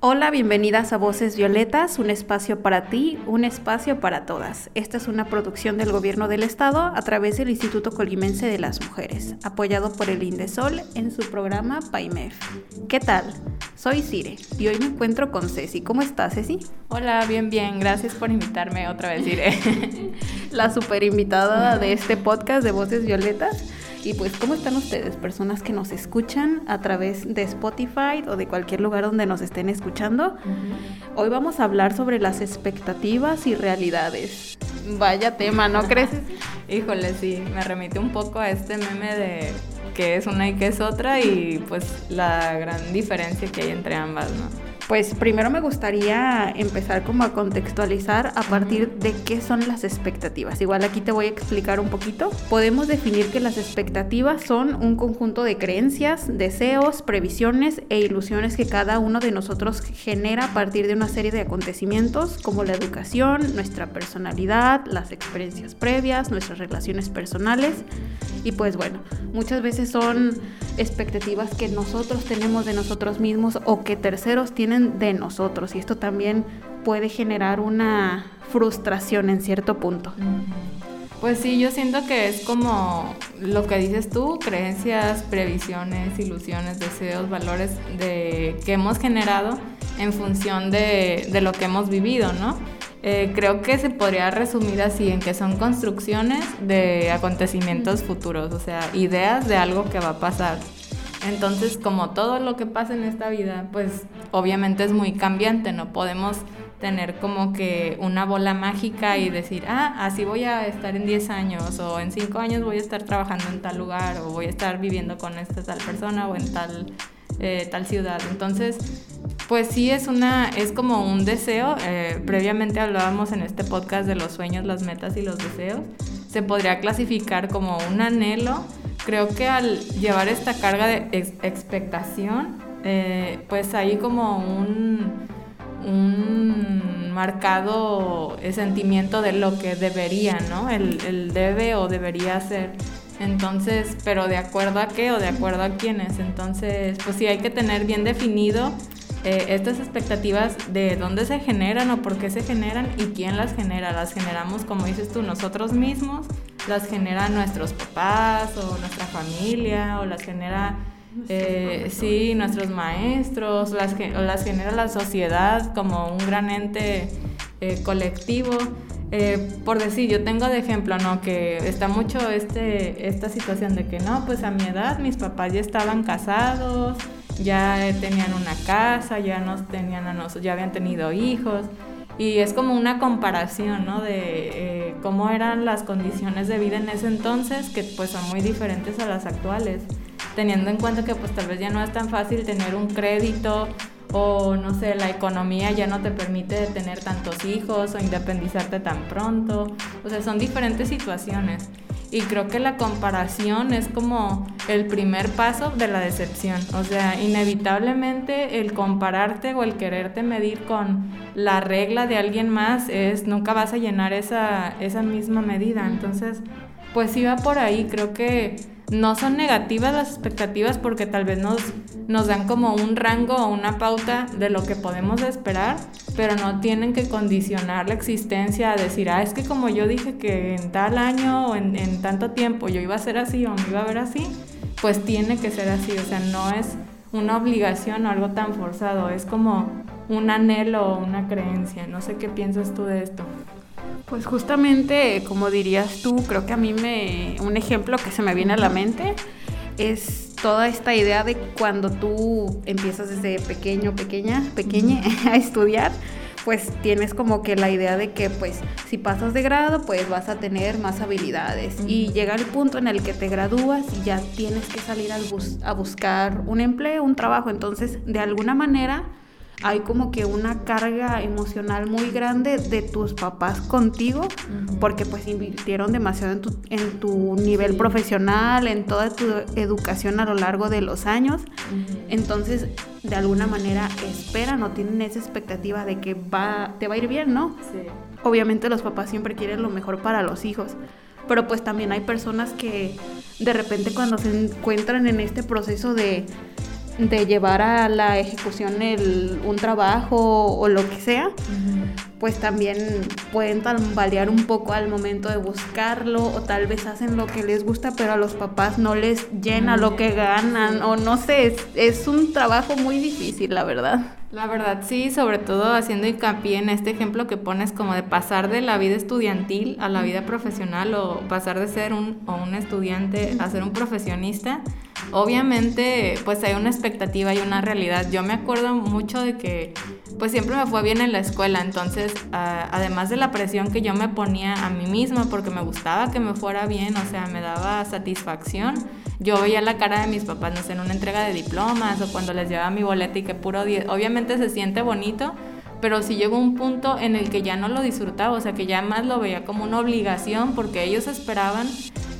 Hola, bienvenidas a Voces Violetas, un espacio para ti, un espacio para todas. Esta es una producción del Gobierno del Estado a través del Instituto Colimense de las Mujeres, apoyado por el Indesol en su programa PAIMEF. ¿Qué tal? Soy Cire y hoy me encuentro con Ceci. ¿Cómo estás, Ceci? Hola, bien, bien. Gracias por invitarme otra vez, Cire. La super invitada de este podcast de Voces Violetas. Y pues, ¿cómo están ustedes, personas que nos escuchan a través de Spotify o de cualquier lugar donde nos estén escuchando? Hoy vamos a hablar sobre las expectativas y realidades. Vaya tema, ¿no crees? Híjole, sí, me remite un poco a este meme de que es una y que es otra y pues la gran diferencia que hay entre ambas, ¿no? Pues primero me gustaría empezar como a contextualizar a partir de qué son las expectativas. Igual aquí te voy a explicar un poquito. Podemos definir que las expectativas son un conjunto de creencias, deseos, previsiones e ilusiones que cada uno de nosotros genera a partir de una serie de acontecimientos como la educación, nuestra personalidad, las experiencias previas, nuestras relaciones personales y pues bueno, muchas veces son expectativas que nosotros tenemos de nosotros mismos o que terceros tienen de nosotros y esto también puede generar una frustración en cierto punto. Pues sí, yo siento que es como lo que dices tú, creencias, previsiones, ilusiones, deseos, valores de, que hemos generado en función de, de lo que hemos vivido, ¿no? Eh, creo que se podría resumir así, en que son construcciones de acontecimientos futuros, o sea, ideas de algo que va a pasar. Entonces, como todo lo que pasa en esta vida, pues obviamente es muy cambiante, no podemos tener como que una bola mágica y decir, ah, así voy a estar en 10 años o en 5 años voy a estar trabajando en tal lugar o voy a estar viviendo con esta tal persona o en tal, eh, tal ciudad. Entonces, pues sí es una, es como un deseo. Eh, previamente hablábamos en este podcast de los sueños, las metas y los deseos. Se podría clasificar como un anhelo. Creo que al llevar esta carga de expectación, eh, pues hay como un, un marcado sentimiento de lo que debería, ¿no? El, el debe o debería ser. Entonces, pero de acuerdo a qué o de acuerdo a quiénes. Entonces, pues sí hay que tener bien definido eh, estas expectativas de dónde se generan o por qué se generan y quién las genera. Las generamos, como dices tú, nosotros mismos, las generan nuestros papás o nuestra familia o las genera, eh, sí, nuestros maestros, las, o las genera la sociedad como un gran ente eh, colectivo. por decir, yo tengo de ejemplo, ¿no? Que está mucho este, esta situación de que no, pues a mi edad mis papás ya estaban casados, ya tenían una casa, ya nos tenían a nosotros, ya habían tenido hijos. Y es como una comparación, ¿no? De eh, cómo eran las condiciones de vida en ese entonces, que pues son muy diferentes a las actuales. Teniendo en cuenta que pues tal vez ya no es tan fácil tener un crédito o no sé, la economía ya no te permite tener tantos hijos o independizarte tan pronto. O sea, son diferentes situaciones. Y creo que la comparación es como el primer paso de la decepción. O sea, inevitablemente el compararte o el quererte medir con la regla de alguien más es nunca vas a llenar esa, esa misma medida. Entonces, pues va por ahí. Creo que no son negativas las expectativas porque tal vez nos, dan como un rango o una pauta de lo que podemos esperar, pero no tienen que condicionar la existencia a decir, ah, es que como yo dije que en tal año o en, en tanto tiempo yo iba a ser así o me iba a ver así, pues tiene que ser así, o sea, no es una obligación o algo tan forzado, es como un anhelo o una creencia. No sé qué piensas tú de esto. Pues justamente, como dirías tú, creo que a mí me un ejemplo que se me viene a la mente es toda esta idea de cuando tú empiezas desde pequeño, pequeña, pequeña a estudiar, pues tienes como que la idea de que pues si pasas de grado pues vas a tener más habilidades. Y llega el punto en el que te gradúas y ya tienes que salir a buscar un empleo, un trabajo, entonces de alguna manera hay como que una carga emocional muy grande de tus papás contigo, porque pues invirtieron demasiado en tu, en tu nivel profesional, en toda tu educación a lo largo de los años. Entonces, de alguna manera esperan o tienen esa expectativa de que va, te va a ir bien, ¿no? Sí. Obviamente los papás siempre quieren lo mejor para los hijos, pero pues también hay personas que de repente cuando se encuentran en este proceso de de llevar a la ejecución el, un trabajo o lo que sea, pues también pueden tambalear un poco al momento de buscarlo o tal vez hacen lo que les gusta, pero a los papás no les llena lo que ganan o no sé, es, es un trabajo muy difícil, la verdad. La verdad, sí, sobre todo haciendo hincapié en este ejemplo que pones como de pasar de la vida estudiantil a la vida profesional o pasar de ser un, o un estudiante a ser un profesionista. Obviamente, pues hay una expectativa y una realidad. Yo me acuerdo mucho de que pues siempre me fue bien en la escuela, entonces además de la presión que yo me ponía a mí misma porque me gustaba que me fuera bien, o sea, me daba satisfacción yo veía la cara de mis papás, no sé, en una entrega de diplomas o cuando les llevaba mi boleta y que puro 10. Obviamente se siente bonito, pero sí llegó un punto en el que ya no lo disfrutaba, o sea, que ya más lo veía como una obligación porque ellos esperaban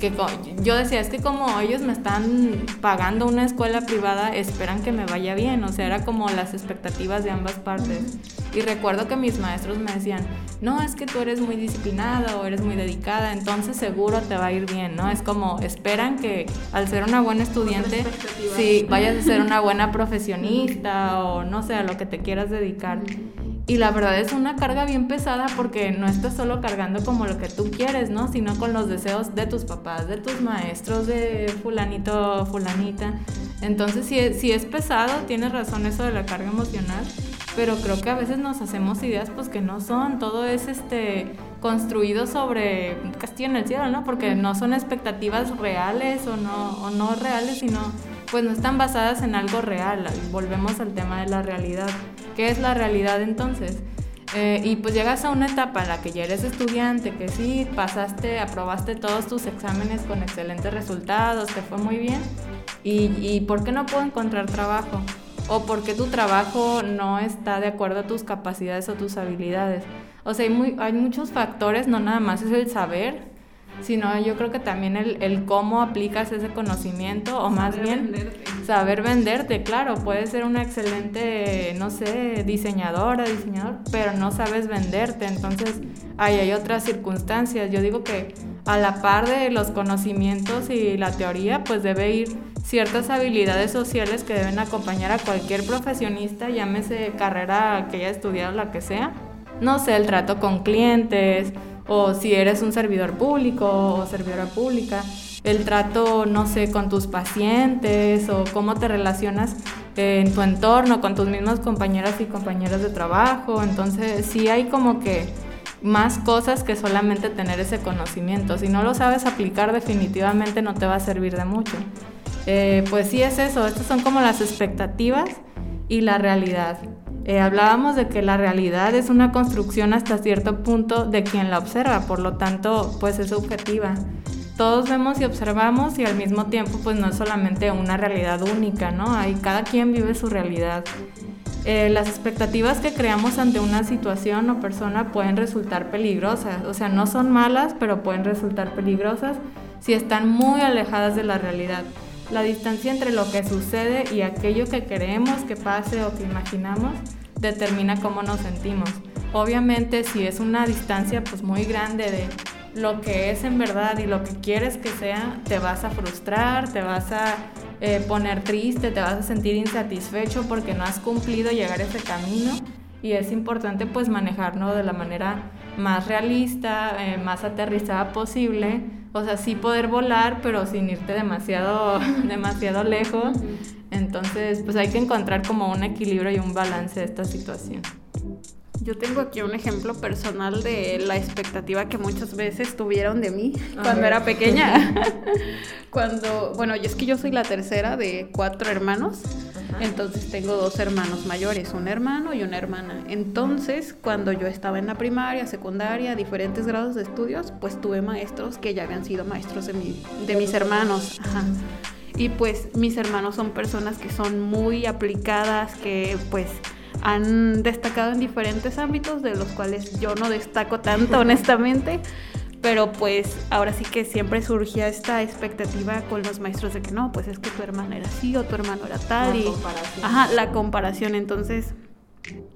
que yo decía, es que como ellos me están pagando una escuela privada, esperan que me vaya bien, o sea, era como las expectativas de ambas partes. Y recuerdo que mis maestros me decían, no, es que tú eres muy disciplinada o eres muy dedicada, entonces seguro te va a ir bien, ¿no? Es como, esperan que al ser una buena estudiante, sí, vayas a ser una buena profesionista o no sé, a lo que te quieras dedicar. Y la verdad es una carga bien pesada porque no estás solo cargando como lo que tú quieres, ¿no? Sino con los deseos de tus papás, de tus maestros, de fulanito, fulanita. Entonces, si es, si es pesado, tienes razón eso de la carga emocional, pero creo que a veces nos hacemos ideas pues que no son, todo es este construido sobre castillo en el cielo, ¿no? Porque no son expectativas reales o no, o no reales, sino pues no están basadas en algo real. Volvemos al tema de la realidad. ¿Qué es la realidad entonces? Eh, y pues llegas a una etapa en la que ya eres estudiante, que sí, pasaste, aprobaste todos tus exámenes con excelentes resultados, te fue muy bien. ¿Y, y por qué no puedo encontrar trabajo? ¿O por qué tu trabajo no está de acuerdo a tus capacidades o tus habilidades? O sea, hay, muy, hay muchos factores, no nada más es el saber, sino yo creo que también el, el cómo aplicas ese conocimiento o más bien saber venderte, claro, puedes ser una excelente, no sé, diseñadora, diseñador, pero no sabes venderte, entonces ahí hay otras circunstancias. Yo digo que a la par de los conocimientos y la teoría, pues debe ir ciertas habilidades sociales que deben acompañar a cualquier profesionista, llámese carrera que haya estudiado, la que sea. No sé, el trato con clientes, o si eres un servidor público o servidora pública, el trato, no sé, con tus pacientes o cómo te relacionas en tu entorno con tus mismas compañeras y compañeros de trabajo. Entonces, sí hay como que más cosas que solamente tener ese conocimiento. Si no lo sabes aplicar, definitivamente no te va a servir de mucho. Eh, pues sí es eso, estas son como las expectativas y la realidad. Eh, hablábamos de que la realidad es una construcción hasta cierto punto de quien la observa, por lo tanto, pues es subjetiva. Todos vemos y observamos y al mismo tiempo, pues no es solamente una realidad única, ¿no? Hay, cada quien vive su realidad. Eh, las expectativas que creamos ante una situación o persona pueden resultar peligrosas, o sea, no son malas, pero pueden resultar peligrosas si están muy alejadas de la realidad. La distancia entre lo que sucede y aquello que queremos que pase o que imaginamos determina cómo nos sentimos. Obviamente si es una distancia pues muy grande de lo que es en verdad y lo que quieres que sea, te vas a frustrar, te vas a eh, poner triste, te vas a sentir insatisfecho porque no has cumplido llegar a ese camino y es importante pues manejarlo de la manera más realista, eh, más aterrizada posible o sea, sí poder volar, pero sin irte demasiado, demasiado lejos. Entonces, pues hay que encontrar como un equilibrio y un balance de esta situación. Yo tengo aquí un ejemplo personal de la expectativa que muchas veces tuvieron de mí cuando era pequeña. cuando, bueno, y es que yo soy la tercera de cuatro hermanos. Entonces tengo dos hermanos mayores, un hermano y una hermana. Entonces, cuando yo estaba en la primaria, secundaria, diferentes grados de estudios, pues tuve maestros que ya habían sido maestros de, de mis hermanos. Y pues mis hermanos son personas que son muy aplicadas, que pues han destacado en diferentes ámbitos, de los cuales yo no destaco tanto, honestamente. Pero pues ahora sí que siempre surgía esta expectativa con los maestros de que no, pues es que tu hermana era así o tu hermano era tal. y, Ajá, la comparación. Entonces,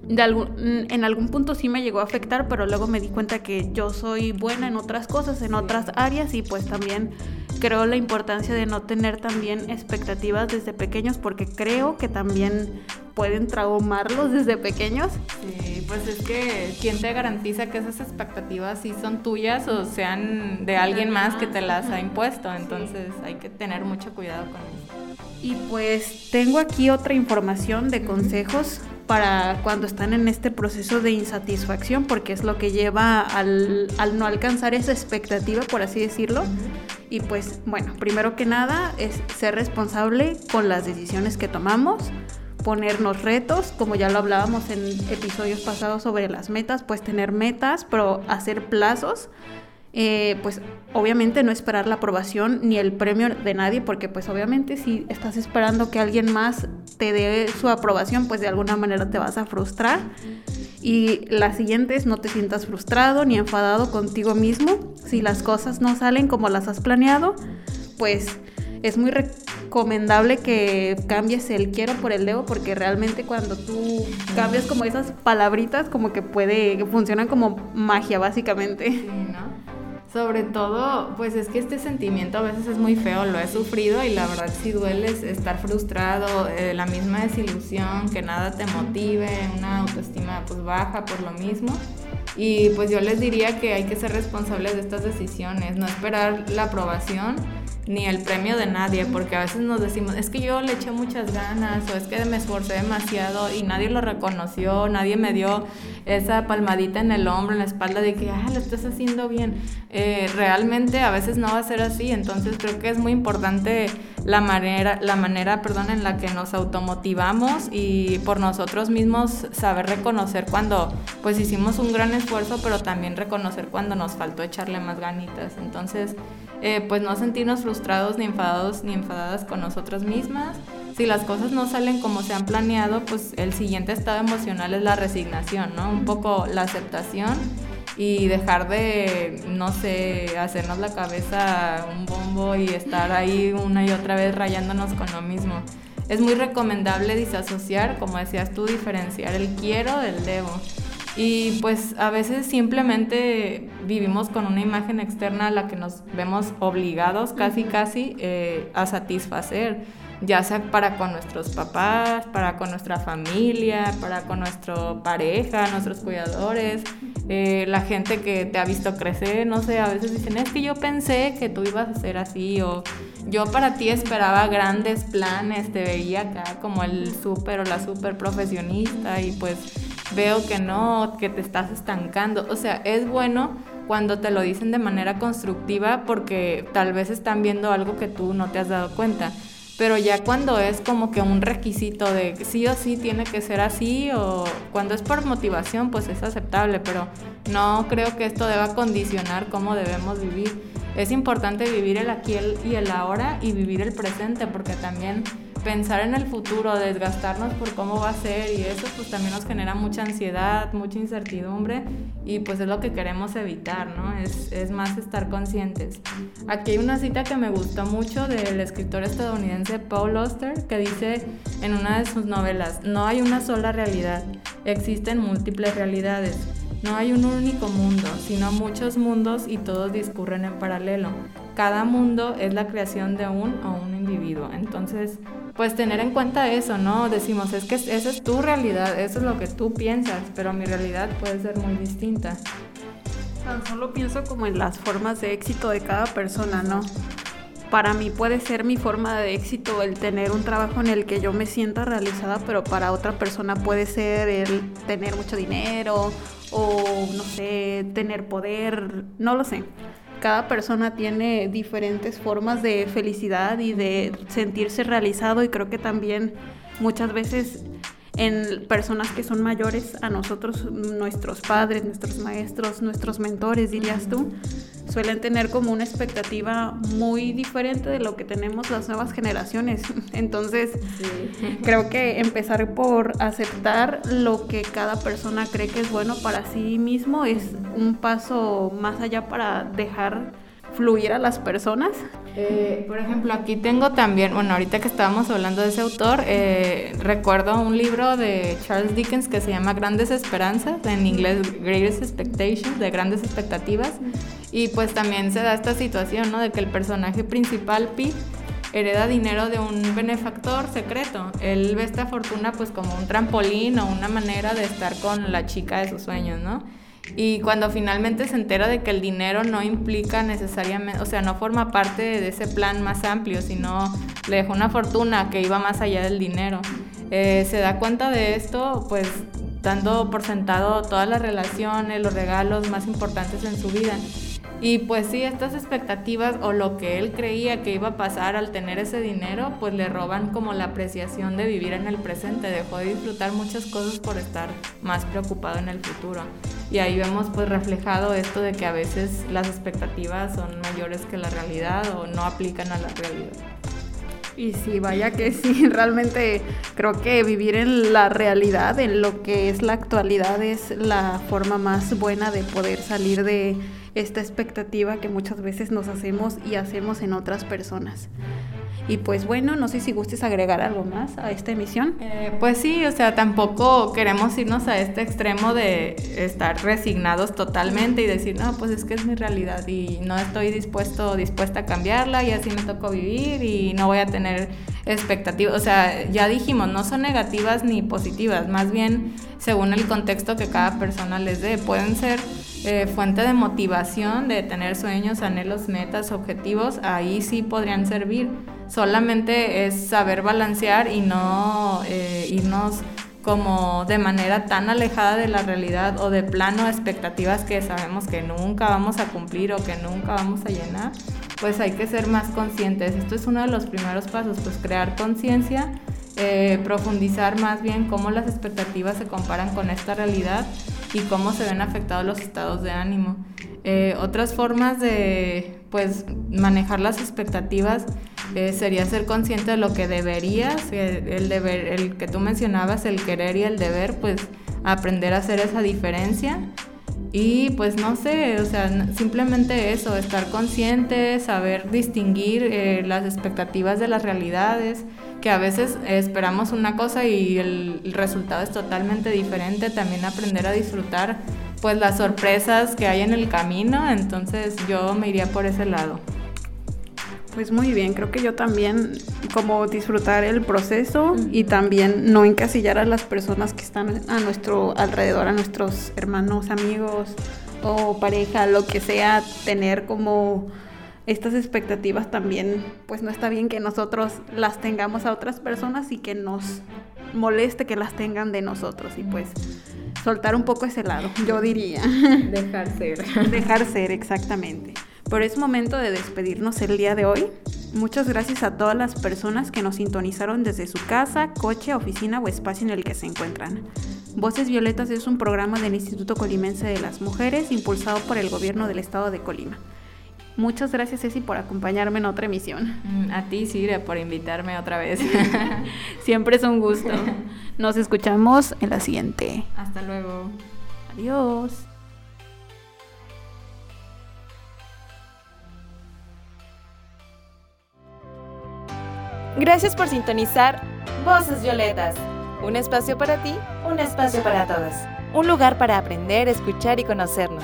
de algún, en algún punto sí me llegó a afectar, pero luego me di cuenta que yo soy buena en otras cosas, en otras áreas y pues también creo la importancia de no tener también expectativas desde pequeños porque creo que también pueden traumarlos desde pequeños. Sí, pues es que ¿quién te garantiza que esas expectativas sí son tuyas o sean de alguien más que te las ha impuesto? Entonces hay que tener mucho cuidado con eso. Y pues tengo aquí otra información de consejos para cuando están en este proceso de insatisfacción, porque es lo que lleva al, no alcanzar esa expectativa, por así decirlo. Y pues bueno, primero que nada es ser responsable con las decisiones que tomamos, ponernos retos, como ya lo hablábamos en episodios pasados sobre las metas, pues tener metas, pero hacer plazos. Eh, pues obviamente no esperar la aprobación ni el premio de nadie, porque pues obviamente si estás esperando que alguien más te dé su aprobación, pues de alguna manera te vas a frustrar. Y la siguiente es no te sientas frustrado ni enfadado contigo mismo. Si las cosas no salen como las has planeado, pues es muy recomendable que cambies el quiero por el debo porque realmente cuando tú cambias como esas palabritas como que puede, funcionan como magia básicamente. Sí, ¿no? Sobre todo, pues es que este sentimiento a veces es muy feo, lo he sufrido y la verdad sí duele estar frustrado, eh, la misma desilusión, que nada te motive, una autoestima pues baja por lo mismo. Y pues yo les diría que hay que ser responsables de estas decisiones, no esperar la aprobación ni el premio de nadie, porque a veces nos decimos, es que yo le eché muchas ganas o es que me esforcé demasiado y nadie lo reconoció, nadie me dio esa palmadita en el hombro, en la espalda de que, ah, lo estás haciendo bien. Eh, realmente a veces no va a ser así, entonces creo que es muy importante la manera, la manera perdón, en la que nos automotivamos y por nosotros mismos saber reconocer cuando pues hicimos un gran esfuerzo, pero también reconocer cuando nos faltó echarle más ganitas. Entonces, eh, pues no sentirnos frustrados ni enfadados ni enfadadas con nosotras mismas. Si las cosas no salen como se han planeado, pues el siguiente estado emocional es la resignación, ¿no? Un poco la aceptación y dejar de, no sé, hacernos la cabeza un bombo y estar ahí una y otra vez rayándonos con lo mismo. Es muy recomendable disasociar, como decías tú, diferenciar el quiero del debo. Y pues a veces simplemente vivimos con una imagen externa a la que nos vemos obligados casi casi eh, a satisfacer, ya sea para con nuestros papás, para con nuestra familia, para con nuestra pareja, nuestros cuidadores, eh, la gente que te ha visto crecer, no sé, a veces dicen, es que yo pensé que tú ibas a ser así o yo para ti esperaba grandes planes, te veía acá como el súper o la súper profesionista y pues veo que no, que te estás estancando. O sea, es bueno cuando te lo dicen de manera constructiva porque tal vez están viendo algo que tú no te has dado cuenta. Pero ya cuando es como que un requisito de sí o sí tiene que ser así o cuando es por motivación pues es aceptable, pero no creo que esto deba condicionar cómo debemos vivir. Es importante vivir el aquí y el ahora y vivir el presente porque también pensar en el futuro, desgastarnos por cómo va a ser y eso pues también nos genera mucha ansiedad, mucha incertidumbre y pues es lo que queremos evitar, ¿no? Es, es más estar conscientes. Aquí hay una cita que me gustó mucho del escritor estadounidense Paul Auster que dice en una de sus novelas, no hay una sola realidad, existen múltiples realidades. No hay un único mundo, sino muchos mundos y todos discurren en paralelo. Cada mundo es la creación de un o un individuo. Entonces, pues tener en cuenta eso, ¿no? Decimos, es que esa es tu realidad, eso es lo que tú piensas, pero mi realidad puede ser muy distinta. Tan solo pienso como en las formas de éxito de cada persona, ¿no? Para mí puede ser mi forma de éxito el tener un trabajo en el que yo me sienta realizada, pero para otra persona puede ser el tener mucho dinero o, no sé, tener poder, no lo sé cada persona tiene diferentes formas de felicidad y de sentirse realizado y creo que también muchas veces en personas que son mayores a nosotros, nuestros padres, nuestros maestros, nuestros mentores, dirías tú, suelen tener como una expectativa muy diferente de lo que tenemos las nuevas generaciones. Entonces, creo que empezar por aceptar lo que cada persona cree que es bueno para sí mismo es un paso más allá para dejar fluir a las personas. Eh, por ejemplo, aquí tengo también, bueno, ahorita que estábamos hablando de ese autor, eh, recuerdo un libro de Charles Dickens que se llama Grandes Esperanzas, en inglés Greatest Expectations, de grandes expectativas, y pues también se da esta situación, ¿no? De que el personaje principal, Pete, hereda dinero de un benefactor secreto. Él ve esta fortuna pues como un trampolín o una manera de estar con la chica de sus sueños, ¿no? Y cuando finalmente se entera de que el dinero no implica necesariamente, o sea, no forma parte de ese plan más amplio, sino le dejó una fortuna que iba más allá del dinero. Eh, se da cuenta de esto, pues dando por sentado todas las relaciones, los regalos más importantes en su vida. Y pues sí, estas expectativas o lo que él creía que iba a pasar al tener ese dinero, pues le roban como la apreciación de vivir en el presente, dejó de disfrutar muchas cosas por estar más preocupado en el futuro. Y ahí vemos pues reflejado esto de que a veces las expectativas son mayores que la realidad o no aplican a la realidad. Y sí, vaya que sí, realmente creo que vivir en la realidad, en lo que es la actualidad, es la forma más buena de poder salir de esta expectativa que muchas veces nos hacemos y hacemos en otras personas. Y pues bueno, no sé si gustes agregar algo más a esta emisión. Eh, pues sí, o sea, tampoco queremos irnos a este extremo de estar resignados totalmente y decir, no, pues es que es mi realidad y no estoy dispuesto dispuesta a cambiarla y así me tocó vivir y no voy a tener expectativas. O sea, ya dijimos, no son negativas ni positivas, más bien según el contexto que cada persona les dé. Pueden ser eh, fuente de motivación, de tener sueños, anhelos, metas, objetivos, ahí sí podrían servir. Solamente es saber balancear y no eh, irnos como de manera tan alejada de la realidad o de plano expectativas que sabemos que nunca vamos a cumplir o que nunca vamos a llenar, pues hay que ser más conscientes. Esto es uno de los primeros pasos, pues crear conciencia, eh, profundizar más bien cómo las expectativas se comparan con esta realidad y cómo se ven afectados los estados de ánimo. Eh, otras formas de pues, manejar las expectativas eh, sería ser consciente de lo que deberías, el deber, el que tú mencionabas, el querer y el deber, pues aprender a hacer esa diferencia. Y pues no sé, o sea, simplemente eso, estar consciente, saber distinguir eh, las expectativas de las realidades, que a veces esperamos una cosa y el, resultado es totalmente diferente, también aprender a disfrutar pues las sorpresas que hay en el camino, entonces yo me iría por ese lado. Pues muy bien, creo que yo también como disfrutar el proceso y también no encasillar a las personas que están a nuestro alrededor, a nuestros hermanos, amigos o pareja, lo que sea, tener como estas expectativas también, pues no está bien que nosotros las tengamos a otras personas y que nos moleste que las tengan de nosotros y pues soltar un poco ese lado, yo diría. Dejar ser. Dejar ser, exactamente. Por es momento de despedirnos el día de hoy. Muchas gracias a todas las personas que nos sintonizaron desde su casa, coche, oficina o espacio en el que se encuentran. Voces Violetas es un programa del Instituto Colimense de las Mujeres impulsado por el gobierno del estado de Colima. Muchas gracias, Ceci, por acompañarme en otra emisión. Mm, a ti, Sire, por invitarme otra vez. Siempre es un gusto. Nos escuchamos en la siguiente. Hasta luego. Adiós. Gracias por sintonizar Voces Violetas. Un espacio para ti, un espacio para todos. Un lugar para aprender, escuchar y conocernos.